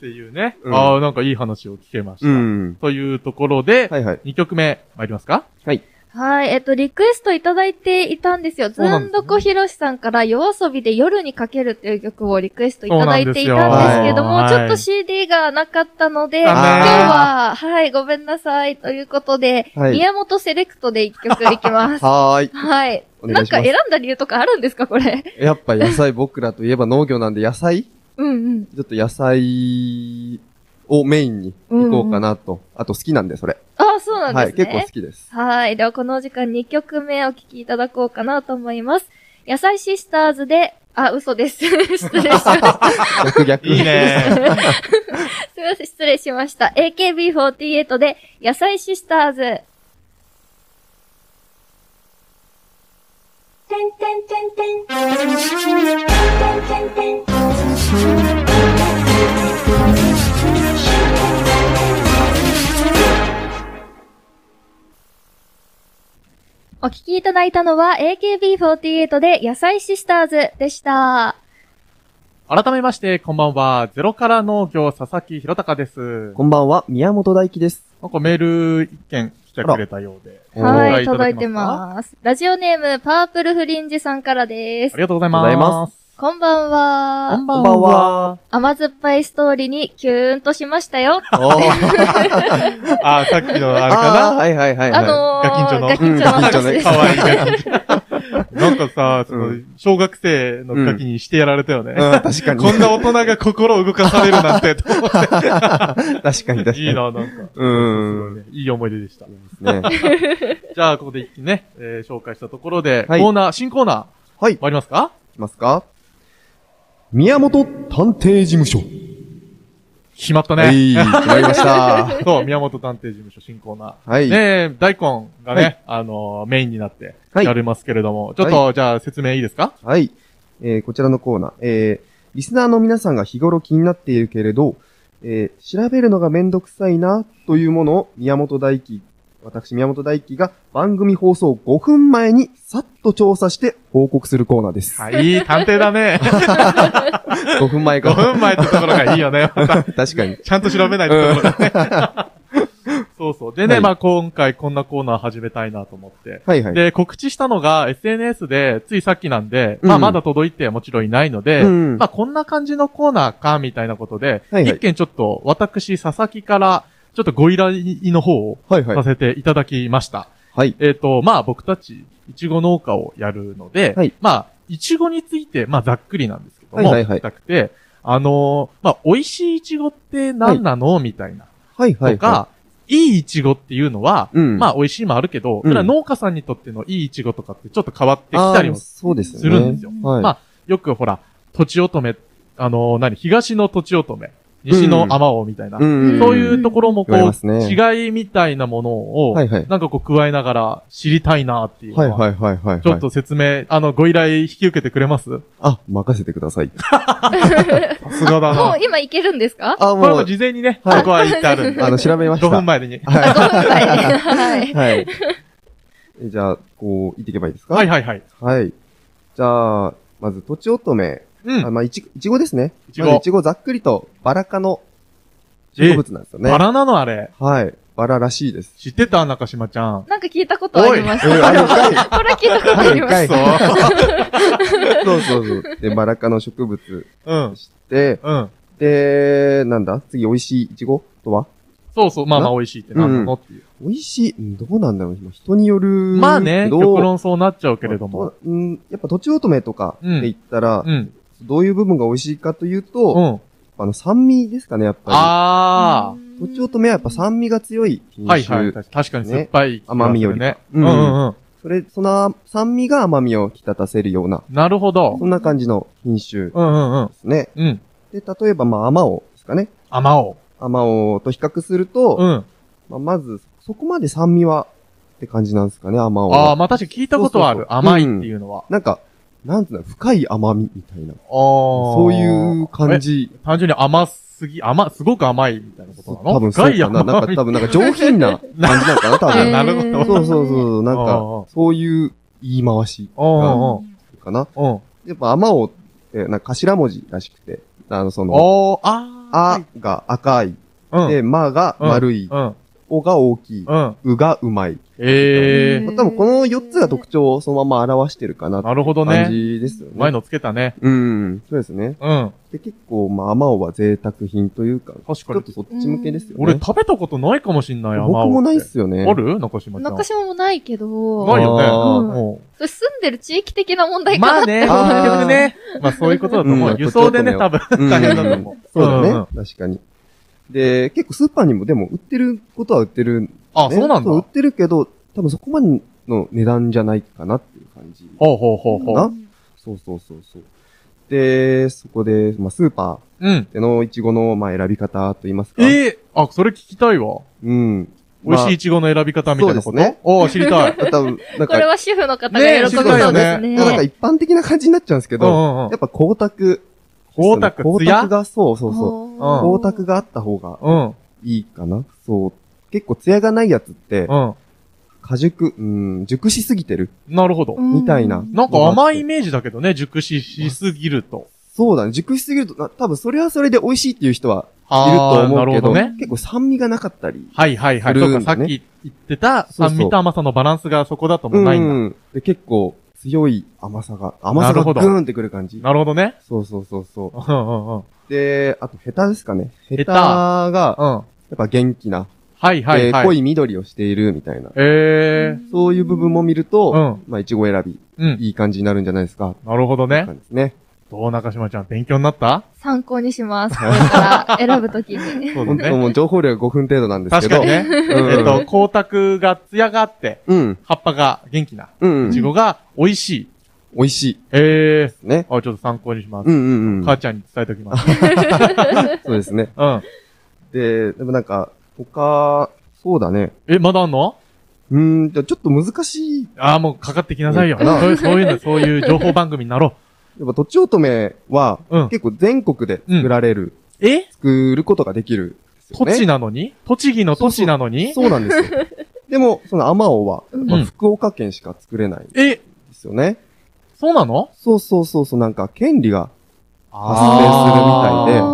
ていうね。うんああ、なんかいい話を聞けました。うん。というところで、はいはい。2曲目参りますか？はい。はい。えっと、リクエストいただいていたんですよ。ずんどこひろしさんから夜遊びで夜にかけるっていう曲をリクエストいただいていたんですけども、はいちょっと CD がなかったので、ダ今メ日は、はい、ごめんなさい。ということで、はい宮本セレクトで一曲いきます。はーい。はい。ないんか選んだ理由とかあるんですかこれ？やっぱ野菜、僕らといえば農業なんで野菜？ちうんうん。ょっと野菜をメインに行こうかなと。あと好きなんで、それ。あ、そうなんはい、ですね。結構好きです。はい。では、このお時間2曲目お聴きいただこうかなと思います。野菜シスターズで、あ、嘘です。失礼しました。逆逆。いいね。すみません、失礼しました。AKB48 で、野菜シスターズ。お聞きいただいたのは AKB48 で野菜シスターズでした。改めまして、こんばんは。ゼロから農業佐々木弘隆です。こんばんは、宮本大輝です。なんかメール一件来てくれたようで。おはい、いただ届いてます。ラジオネーム、パープルフリンジさんからですあり。がとうございます。こんばんこはん。ばんこんばんはは。甘酸っぱいストーリーにキューンとしましたよ。あ、さっきのあれかはいはいはいはい。あのー、ガキンチョの？ガキンチョのかわいいガキンチョ。なんかさ、そのう、小学生のガキにしてやられたよね。うん、確かに。こんな大人が心を動かされるなんて、と思って。確かに確かに。いいな、なんか。うん。いい思い出でした。ね。じゃあ、ここで一気にね、えー紹介したところで、はいコーナー、新コーナー、はい。い参りますか？きますか？宮本探偵事務所。決まったね。はい、決まりました。そう、宮本探偵事務所新コーナー。はい。ねえ、大根がね、はいあのーメインになって、はいやりますけれども、ちょっと、じゃあ説明いいですか？はい。えー、こちらのコーナー。えー、リスナーの皆さんが日頃気になっているけれど、えー、調べるのがめんどくさいな、というものを宮本大輝、私宮本大輝が番組放送5分前にさっと調査して報告するコーナーです。はい、いい探偵だね。5分前か5分前ってところがいいよね。また確かに。ちゃんと調べないところがね。そうそう。でね、はいまあ今回こんなコーナー始めたいなと思って。はいはい。で、告知したのが SNS で、ついさっきなんで、うんまあまだ届いてもちろんいないので、うんまあこんな感じのコーナーか、みたいなことで、はいはい一件ちょっと私、佐々木から、ちょっとご依頼の方をはいはいさ。せていただきました。はい。えっ、と、まあ僕たち、いちご農家をやるので、はいまあ、いちごについて、まあざっくりなんですけども、はいはいはいくて、あのーまあ、美味しいいちごって何なの、みたいな。はいはい。とか、いいいちごっていうのは、うん。まあ美味しいもあるけど、うんそれは農家さんにとってのいいいちごとかってちょっと変わってきたりもあーそうですよね。するんですよ。はい。まあ、よくほら、とちおとめ、あのー何、東のとちおとめ、西のあまおうみたいな、うんそういうところもこう、ね違いみたいなものを、はいはい。なんかこう加えながら知りたいなっていうのは、はいはいはいはいはい。ちょっと説明、あの、ご依頼引き受けてくれます？あ、任せてください。さすがだな。もう今いけるんですか？あ、これももう、事前にね、はいそこは言ってあるんで。あの、調べました。5分前に。あ、5分前に。はい。はい。えじゃあ、こう、行っていけばいいですか？はいはいはい。はい。じゃあ、まず、とちおとめ。うんあ。まあ、いち、いちごですね。いちごまずい。ちござっくりと、バラ科の植物なんですよね。バラなのあれ。はい。バラらしいです。知ってた中島ちゃん。なんか聞いたことありましおいあいた。これ聞いたことありまはいす。そうそうそう。で、バラ科の植物うん。で、うん。で、なんだ？次、美味しいいちごとは？そうそう。まあまあ美味しいってなんなのっていう。美味しい、うんどうなんだろう？今人による。まあね、けど極論そうなっちゃうけれども。うん、やっぱ、とちおとめとかって言ったら、うん。どういう部分が美味しいかというと、うん。あの、酸味ですかね、やっぱあり。とちおとめはやっぱ酸味が強い品あ。種。はいはい。確かに酸っぱい。甘みよりかうんうんうん。それ、その酸味が甘みを引き立たせるような、なるほどそ。んな感じの品種でうんうんうん。すね。うん。で、例えば、まあ、甘王ですかね。甘お甘王と比較すると、うん。まあ、まず、そこまで酸味は、って感じなんですかね、甘王ああ、は。まあ確かに聞いたことはある。そうそうそう甘いっていうのは。なんか、なんていうの、深い甘みみたいな。ああ。そういう感じ。じ。単純に甘すぎ、甘、すごく甘いみたいなことなの？多分そうかな。深い甘なんか多分なんか上品な感じなのかな、多あ分。なるほど。そうそうそう、なんあかー、そういう言い回しうんうんかな。やっぱ甘王って、なんか頭文字らしくて、あの、その、ああが赤い。で、まが丸い、うん。おが大きい、うん。うがうまい。ええうん多分この4つが特徴をそのまま表してるかなってなるほど感ね。じですよね。前のつけたね。うん、そうですね。うん。で、結構、まあ、甘王は贅沢品というか、確かにちょっと。そっち向けですよね。俺食べたことないかもしんない、甘僕もないっす。すよね。ある？中島ちゃん。中島もないけど、ないよね。うんそれ住んでる地域的な問題かなってまあね、思う結あー局ね。まあそういうことだと思う。うん輸送でね、多分うん大変だと思う。そうだね、確かに。で、結構スーパーにもでも売ってることは売ってる、ね。あ、そうなんだ。ほ売ってるけど、多分そこまでの値段じゃないかなっていう感じ。うほうほうほなう。そうそうそうそう。で、そこで、まあ、スーパうん。ーでのイチゴの、まあ、選び方と言いますか。ええあ、それ聞きたいわ。うん。美味しいい。イチゴの選び方みたいなこと？そうですねおー知りたい。ま あ多分、なんか、これは主婦の方がね喜ぶそうですね。ねなんか一般的な感じになっちゃうんですけうんど、うんうんやっぱ光沢。光沢光沢が、そうそうそう。光沢があった方がうん。いいかな。そう。結構艶がないやつって、うん。果熟、うん、熟しすぎてる。なるほど。みたいななんか甘いイメージだけどね、熟ししすぎると。そうだね。熟しすぎると、な多分それはそれで美味しいっていう人はいると思うけど、なるほどね。結構酸味がなかったり。はいはいはい。するそうか、さっき言ってた酸味と甘さのバランスがそこだともないんだ。うん。で、結構強い甘さが、甘さがなるほどグーンってくる感じ。なるほどね。そうそうそうそう。うんうんうん。で、あとヘタですかね。ヘヘタタが、うん。やっぱ元気な、はいはいではい。濃い緑をしているみたいな。ええそういう部分も見ると、うんまあ、いちご選び、うん。いい感じになるんじゃないですか。なるほどね感。じですね。どう中島ちゃん、勉強になった？参考にします。これから選ぶときに。そうだ本当ね。もう情報量が5分程度なんですけど。確かにね。うんえっと、光沢が艶があって、うん。葉っぱが元気な、うんうん。いちごが美味しい。美味しいええね。あ、ちょっと参考にしますう。んうんうん。母ちゃんに伝えておきます。そうですね。うん。で、でもなんか、他、そうだね。え、まだあんの？うーん、じゃあちょっと難しい。ああ、もうかかってきなさいよ。そういう、そういうの、そういう情報番組になろ やっぱ、とちおとめは、うん結構全国で作られる、う。え？作ることができるんですよね。土地なのに？栃木の都市なのに？そうなんですよ。でも、そのアマオは、うんまあ福岡県しか作れないんでえ、すよね。そうなの？そうそうそうそう、なんか、権利が、発生するみたいでう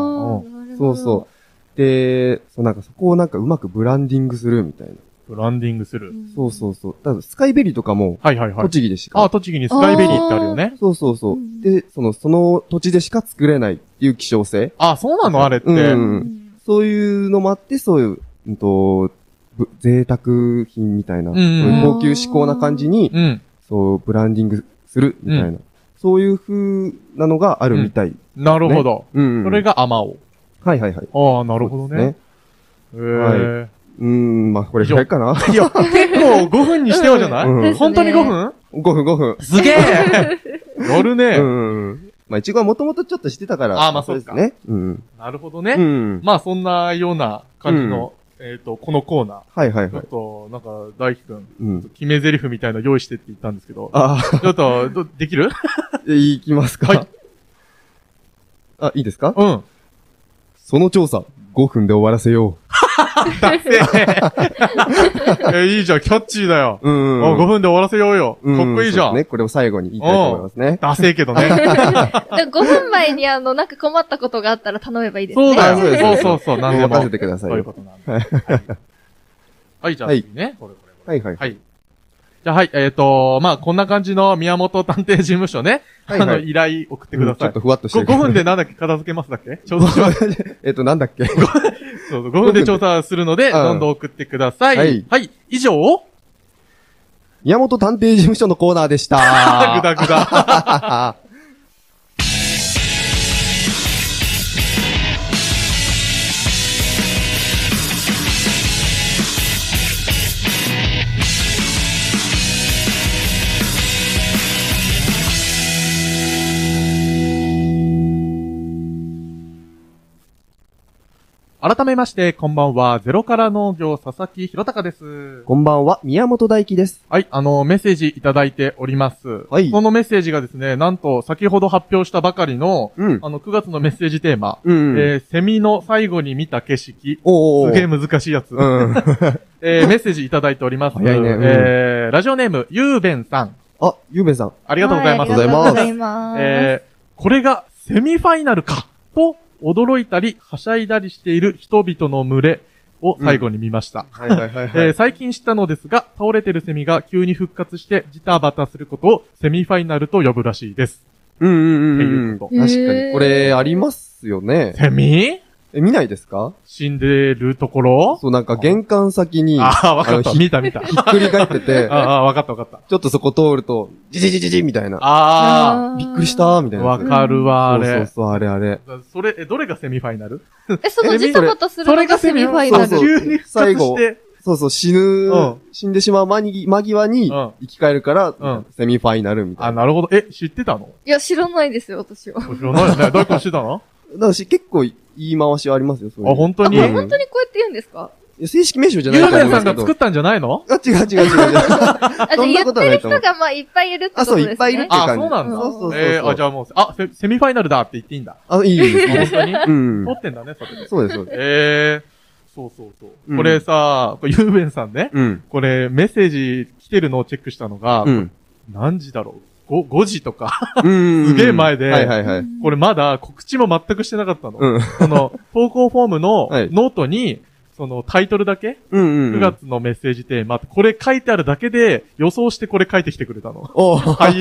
んそうそう。で、そうなんかそこをなんかうまくブランディングするみたいな。ブランディングする。そうそうそう。だからスカイベリーとかも、はいはいはい。栃木でしあ、か。栃木にスカイベリーってあるよね。そうそうそうう。んで、その、その土地でしか作れないっていう希少性。あ、そうなの？あれって。ううんんそういうのもあって、そういう、うんと、ぶ贅沢品みたいな、んそういう高級志向な感じに、うん。そう、ブランディングするみたいな。そういう風なのがあるみたい。なるほど。うん、うん。それがアマオ。はいはいはい。ああ、なるほどね。え。うーん、まあ、これぐらいかな。いや、結構5分にしてよじゃない？うん本当に5分？5分5分。すげえ やるね。うんうん。まあ、いちごはもともとちょっとしてたから。あーまあそうかですね。うん。うなるほどね。ん。まあそんなような感じの、えっと、このコーナー。ちょっはいはいはい。と、なんか、大輝くん、うん。決め台詞みたいなの用意してって言ったんですけど、あちょっと、どできる？あ、いきますか？はいあ、いいですか？うん。その調査、5分で終わらせよ え、いいじゃん、キャッチーだよ。う。うんあ5分で終わらせようよ。うんかっこいいじゃん。ね。これを最後に言いたいと思いますね。ダセえけどね。で5分前にあの、なんか困ったことがあったら頼めばいいですね。そうだよ。そうですそうそうそう。なんでも。任せてくださいそういうことなんで。はい はい、じゃあはい次ね。これこれはいはい。はい。じゃあはい、えっと、まあ、こんな感じの宮本探偵事務所ね。はいはいあの、依頼送ってくださいうんちょっ。とふわっとしてこる。5分でなんだっけ片付けますだっけ？調査します。えっと、なんだっけ？そうそう、5分で調査するので、うんどんどん送ってください。ははいい。以上、宮本探偵事務所のコーナーでした。ぐだぐだ。改めまして、こんばんは。ゼロから農業、佐々木弘隆です。こんばんは、宮本大輝です。はい、あの、メッセージいただいております。はいそのメッセージがですね、なんと、先ほど発表したばかりの、うん。あの、9月のメッセージテーマ、うんうん。えー、セミの最後に見た景色、おーおーすげえ難しいやつ。うん。えー、メッセージいただいております。早いねうんえー、ラジオネーム、ゆうべんさん。あ、ゆうべんさん。ありがとうございます。はありがとうございあます。えー、これがセミファイナルかと驚いたり、はしゃいだりしている人々の群れを最後に見ました。はいはいはい えー最近知ったのですが、倒れてるセミが急に復活してジタバタすることをセミファイナルと呼ぶらしいです。うんうんうんってう。いうんこと確かに。これ、ありますよね。セミえ、見ないですか？死んでるところ？そう、なんか玄関先に、ああ、わかった。見た見た。ひっくり返ってて、ああ、わかったわかった。ちょっとそこ通ると、じじじじじみたいな。あびっくりしたみたあ、いな。わかるわ、あれ。そうそうあれあれ。それ、え、どれがセミファイナル？え、そのジタバタするのがセミファイナル。急に復活して。そうそう、死ぬ、うん死んでしまう間に間際にうん生き返るから、うんセミファイナルみたあ、いな。なるほど。え、知ってたの？いや、知らないですよ、私は。知らないよね。どういうこと知ってたの？だし結構言い回しはありますよ、そういうあ、本当に？あ、うん本当にこうやって言うんですか？正式名称じゃないですけど。べんさんが作ったんじゃないの？あ、違う違う違う違う。あ、じゃ言ってる人がまあいっぱいいるってことですね。あそういっぱいいるってあ、感じそうなんだ。そうそうそうえー、あ、じゃあもう、あ、セセミファイナルだって言っていいんだ。あ、いいですね。本当にうん撮。ってんだね、それで。そうです、そうです。えー、そうそうそう。うんこれさ、これゆうべんさんね。うん。これ、メッセージ来てるのをチェックしたのが、うん。何時だろう？?5、5時とか。うん。すげえ前ではいはいはい。これまだ告知も全くしてなかったの。うん。その、投稿フォームのはいノートに、そのタイトルだけ、うんうん。9月のメッセージテーマこれ書いてあるだけで予想してこれ書いてきてくれたの。おはい、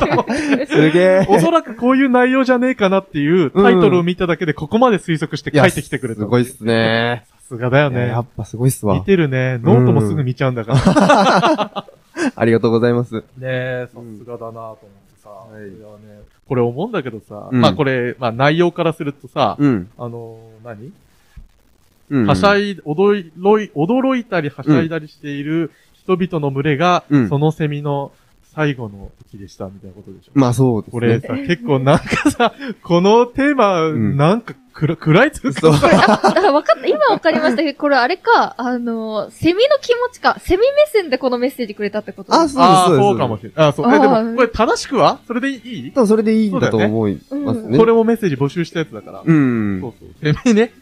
と思ってすげえ。おそらくこういう内容じゃねえかなっていうタイトルを見ただけでここまで推測して書いてきてくれた。すごいっす。ね。さすがだよねや。っぱすごいっすわ見。てるね。ノートもすぐ見ちゃうんだから。ありがとうございます。ねえ、さすがだなと思ってさ。はいいやね、これ思うんだけどさ、うんまあこれ、まあ内容からするとさ、うん。あのー、何？うん。はしゃい、驚い、驚いたりはしゃいだりしている人々の群れが、うんそのセミの最後の時でしたみたいなことでしょ？まあそうですね。これさ、結構なんかさ、このテーマ、んなんか暗暗いつうかそう。あ、だから分かった。今分かりましたけど、これあれか、あの、セミの気持ちか。セミ目線でこのメッセージくれたってことあそうああ、そうですそうかもしれない。あそう。え、あーでも、これ正しくは？それでいい？多分それでいいんだと思いますね。これもメッセージ募集したやつだから。うんそう。そう。セミね。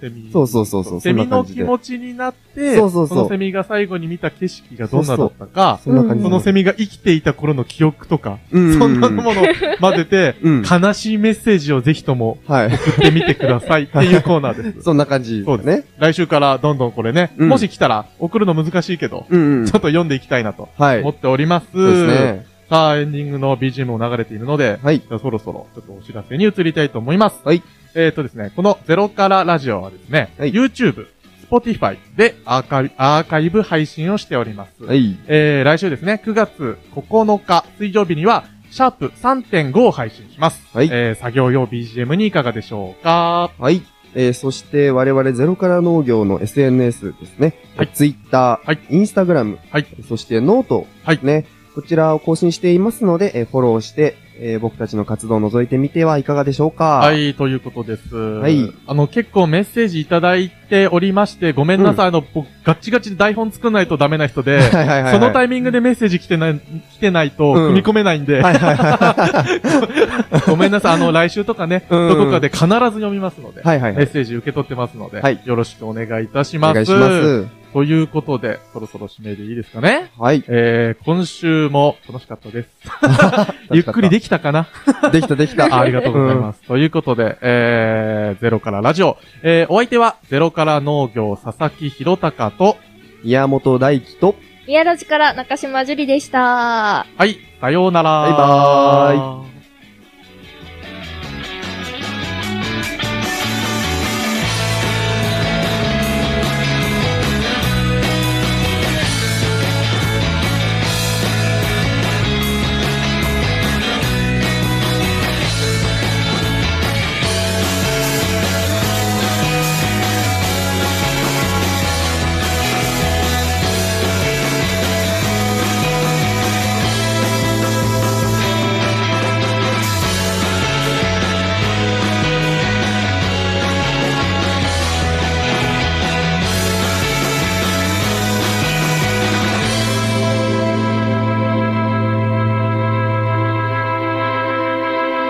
セミ。そうそうそうそうセミの気持ちになって、そうそうそうのセミが最後に見た景色がどんなだったか、そのセミが生きていた頃の記憶とか、うんそんなものを混ぜて、うん悲しいメッセージをぜひともはい。送ってみてくださいっていうコーナーです。そんな感じそうですね。来週からどんどんこれね、うんもし来たら送るの難しいけど、うんうんちょ。っと読んでいきたいなとはい。思っております。そうですね。さあ、エンディングの BGM も流れているので、はい。じゃあそろそろちょっとお知らせに移りたいと思います。はい。えっ、とですね、このゼロからラジオはですね、はい YouTube、Spotify でアーカイアーカイブ配信をしております。はい。えー、来週ですね、9月9日水曜日には、シャープ3.5を配信します。はいえー、作業用 BGM にいかがでしょうか？はい。えー、そして我々ゼロから農業の SNS ですね。はいツイッター、はいインスタグラム、はい。そして note、はいね。こちらを更新していますので、えーフォローして、えー僕たちの活動を覗いてみてはいかがでしょうか？は。い、ということです。いあの、結構メッセージいただいておりまして、ごめんなさい、あの、僕、ガッチガチで台本作んないとダメな人で、はいはいはいはい。そのタイミングでメッセージ来てない、来てないと、うん踏み込めないんで、はいはいは ごめんなさい、あの、来週とかね、うんどこかで必ず読みますので、い。はいはいはい。メッセージ受け取ってますので、はいよろしくお願いいたしおます。願いします。ということで、そろそろ締めでいいですかね？はい。えー、今週も楽しかったです。ゆっくりできたかな？できたできた。あありがとうございます。ということで、えー、ゼロからラジオ。えー、お相手は、ゼロから農業佐々木弘隆と、宮本大輝と、宮ラジから中島樹里でした。はい、さようなら。バイバーイ。